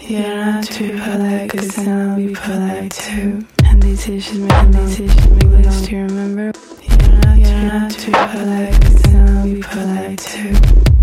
Yeah, to be polite, cause then I'll be polite too. And these issues make and these issues make me lose to remember. Yeah, yeah, to too polite, cause then I'll be polite too.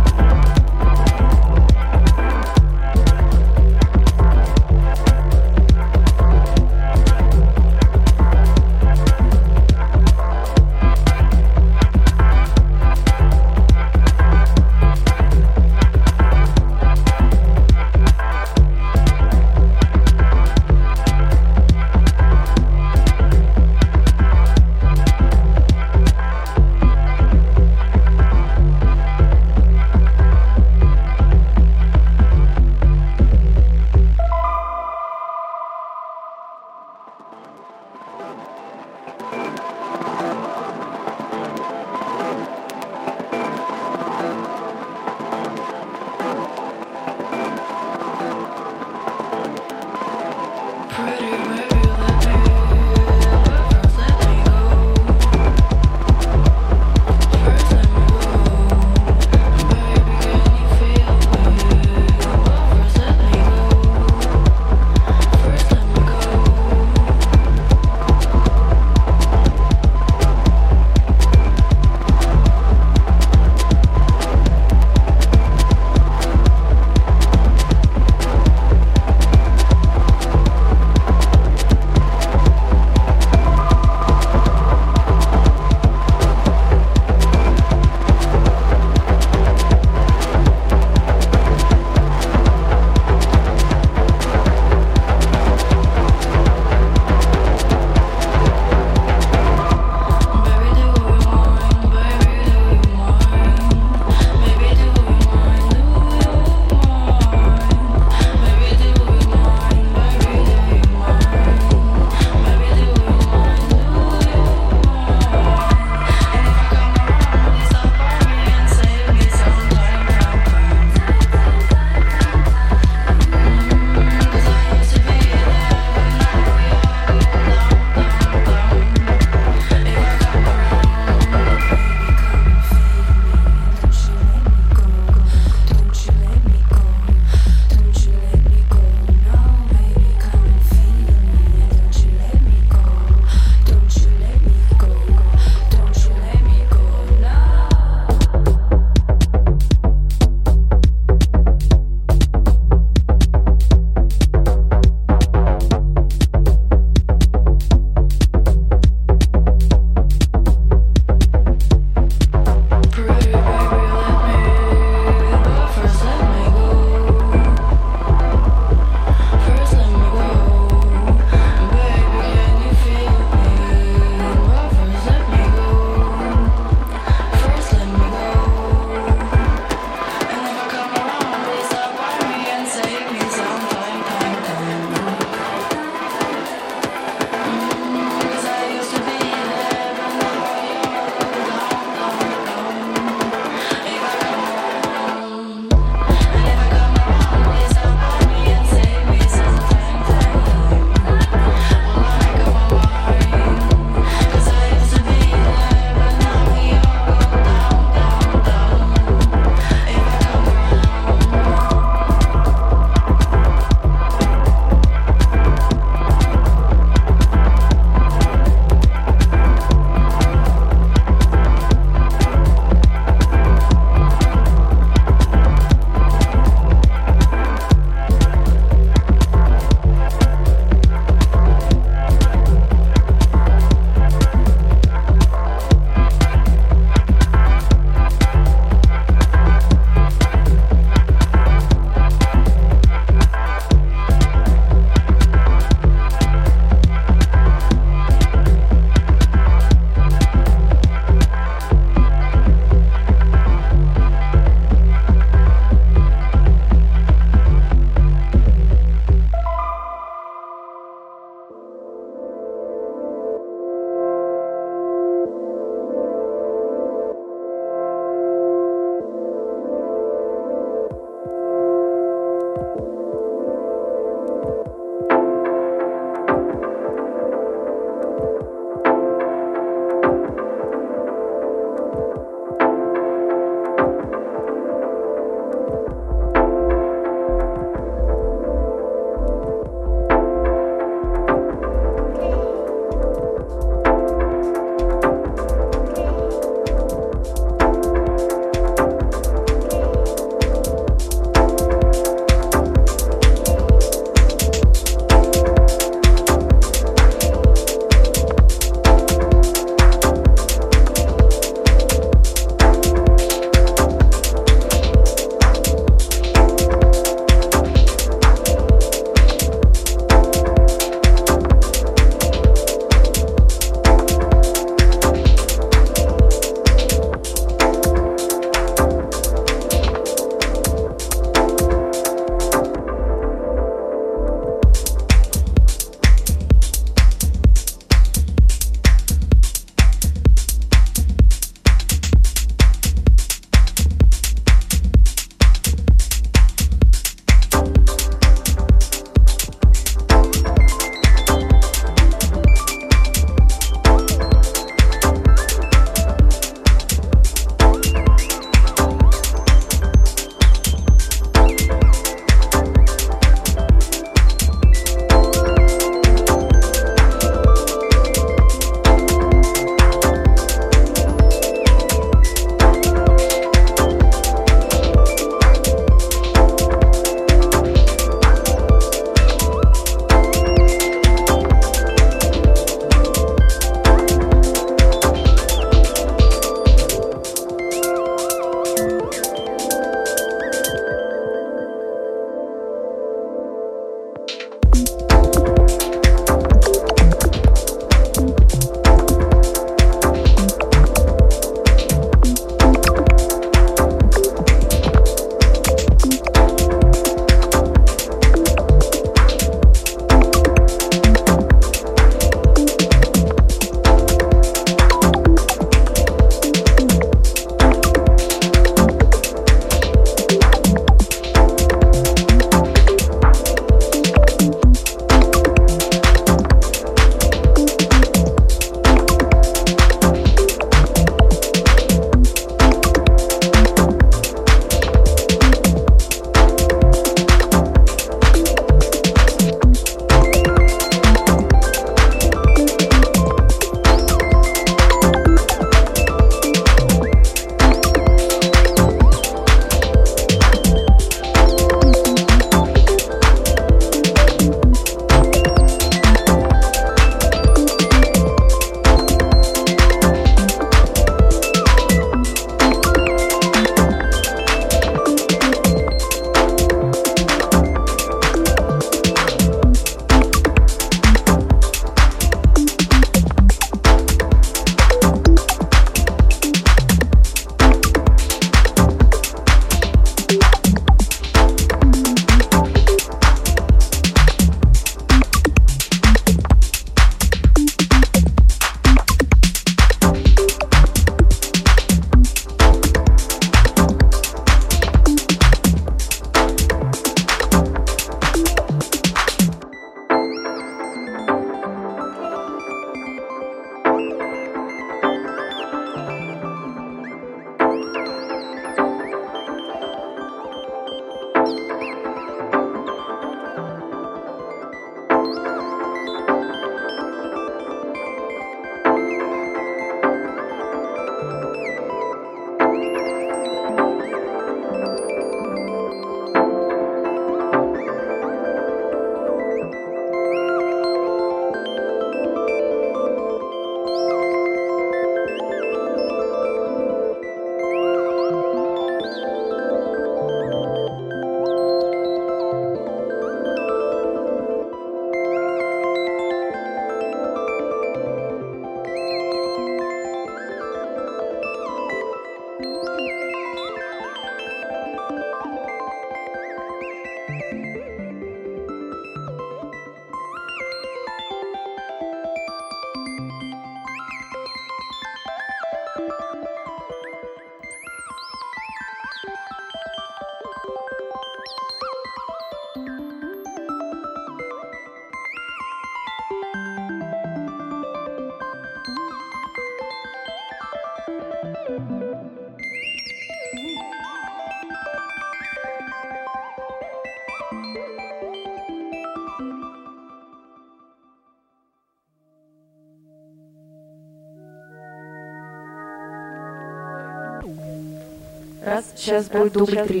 Сейчас будет дубль три.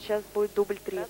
Сейчас будет дубль три.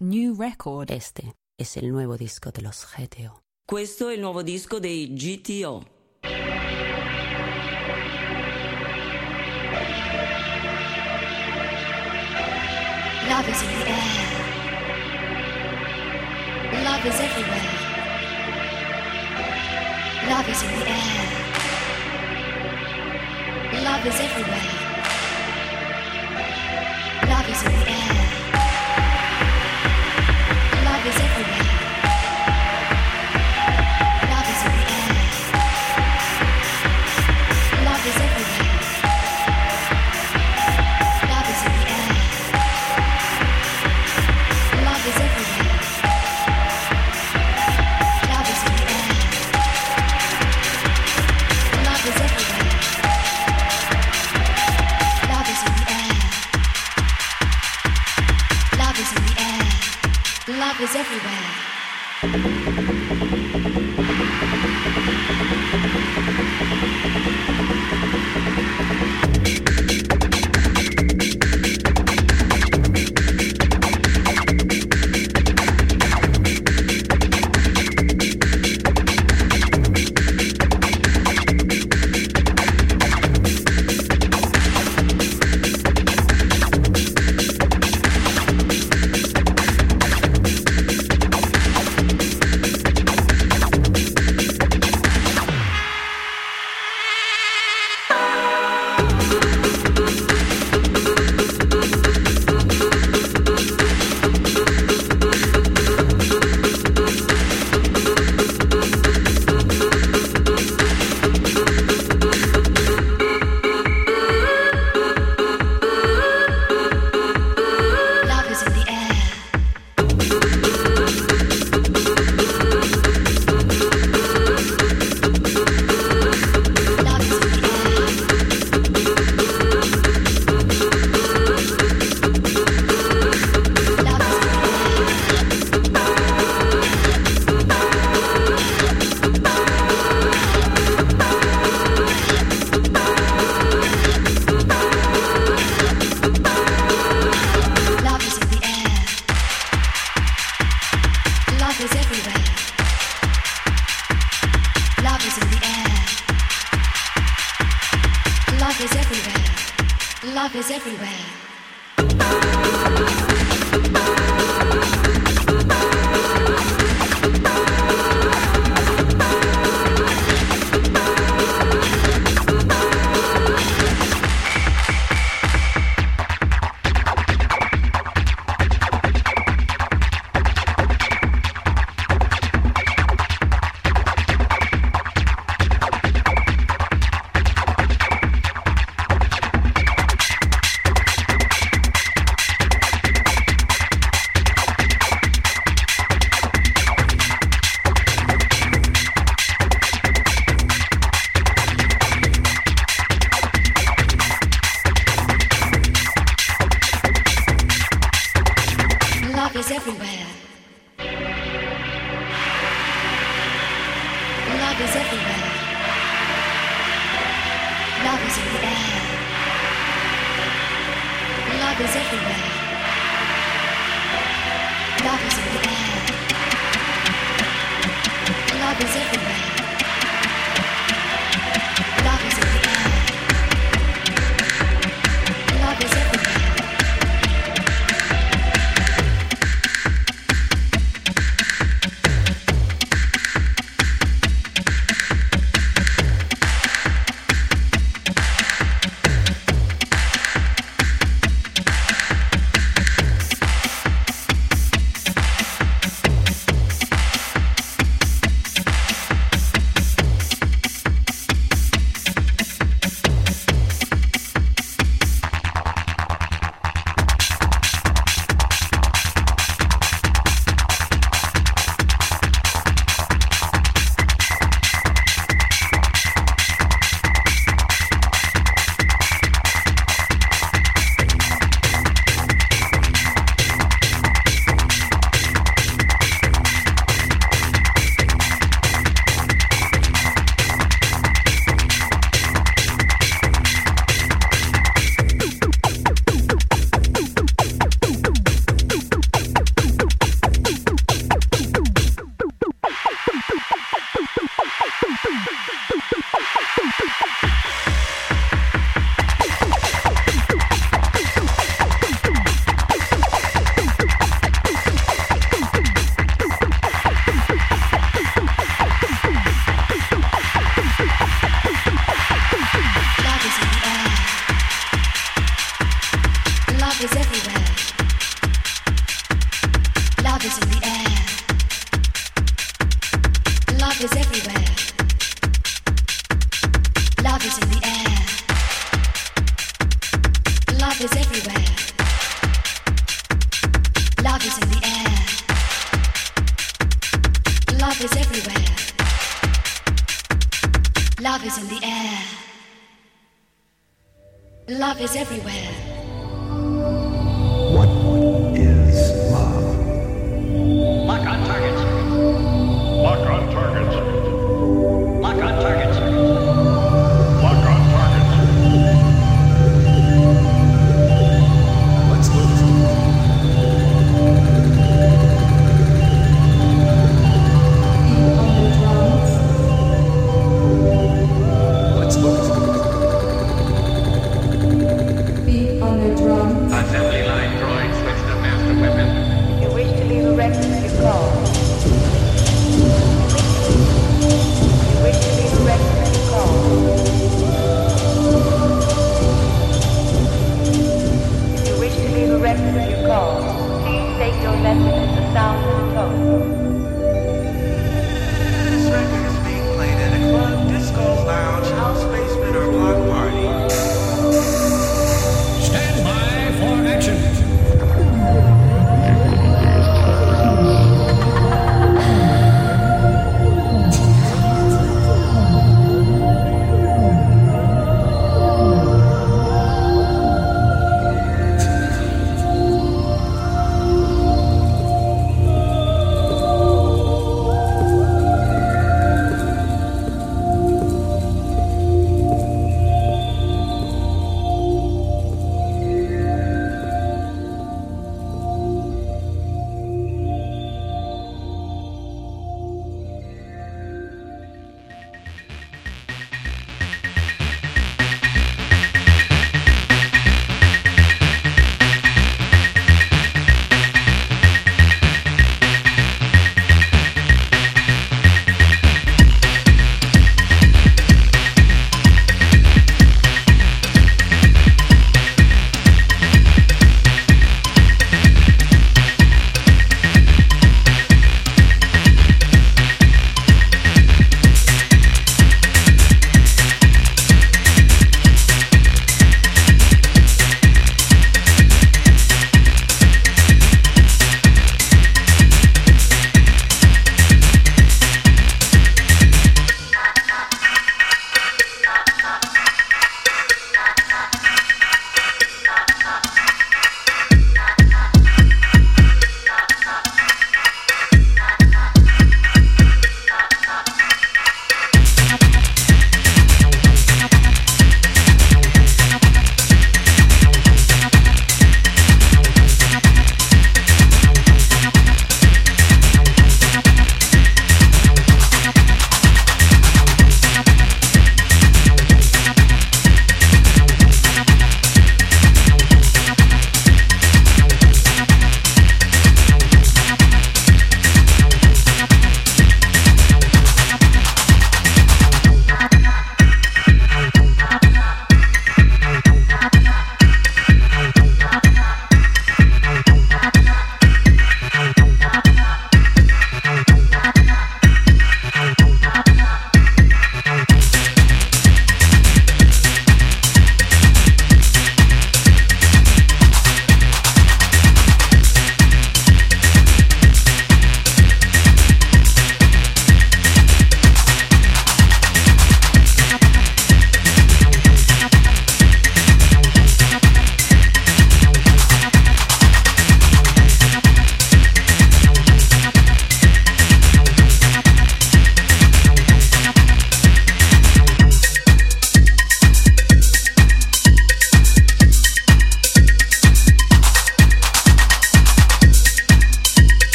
New record. Este es el nuevo disco de los GTO. Questo è il nuovo disco dei GTO. Love is in the air. Love is everywhere. Love is in the air. Love is everywhere.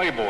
Playboy.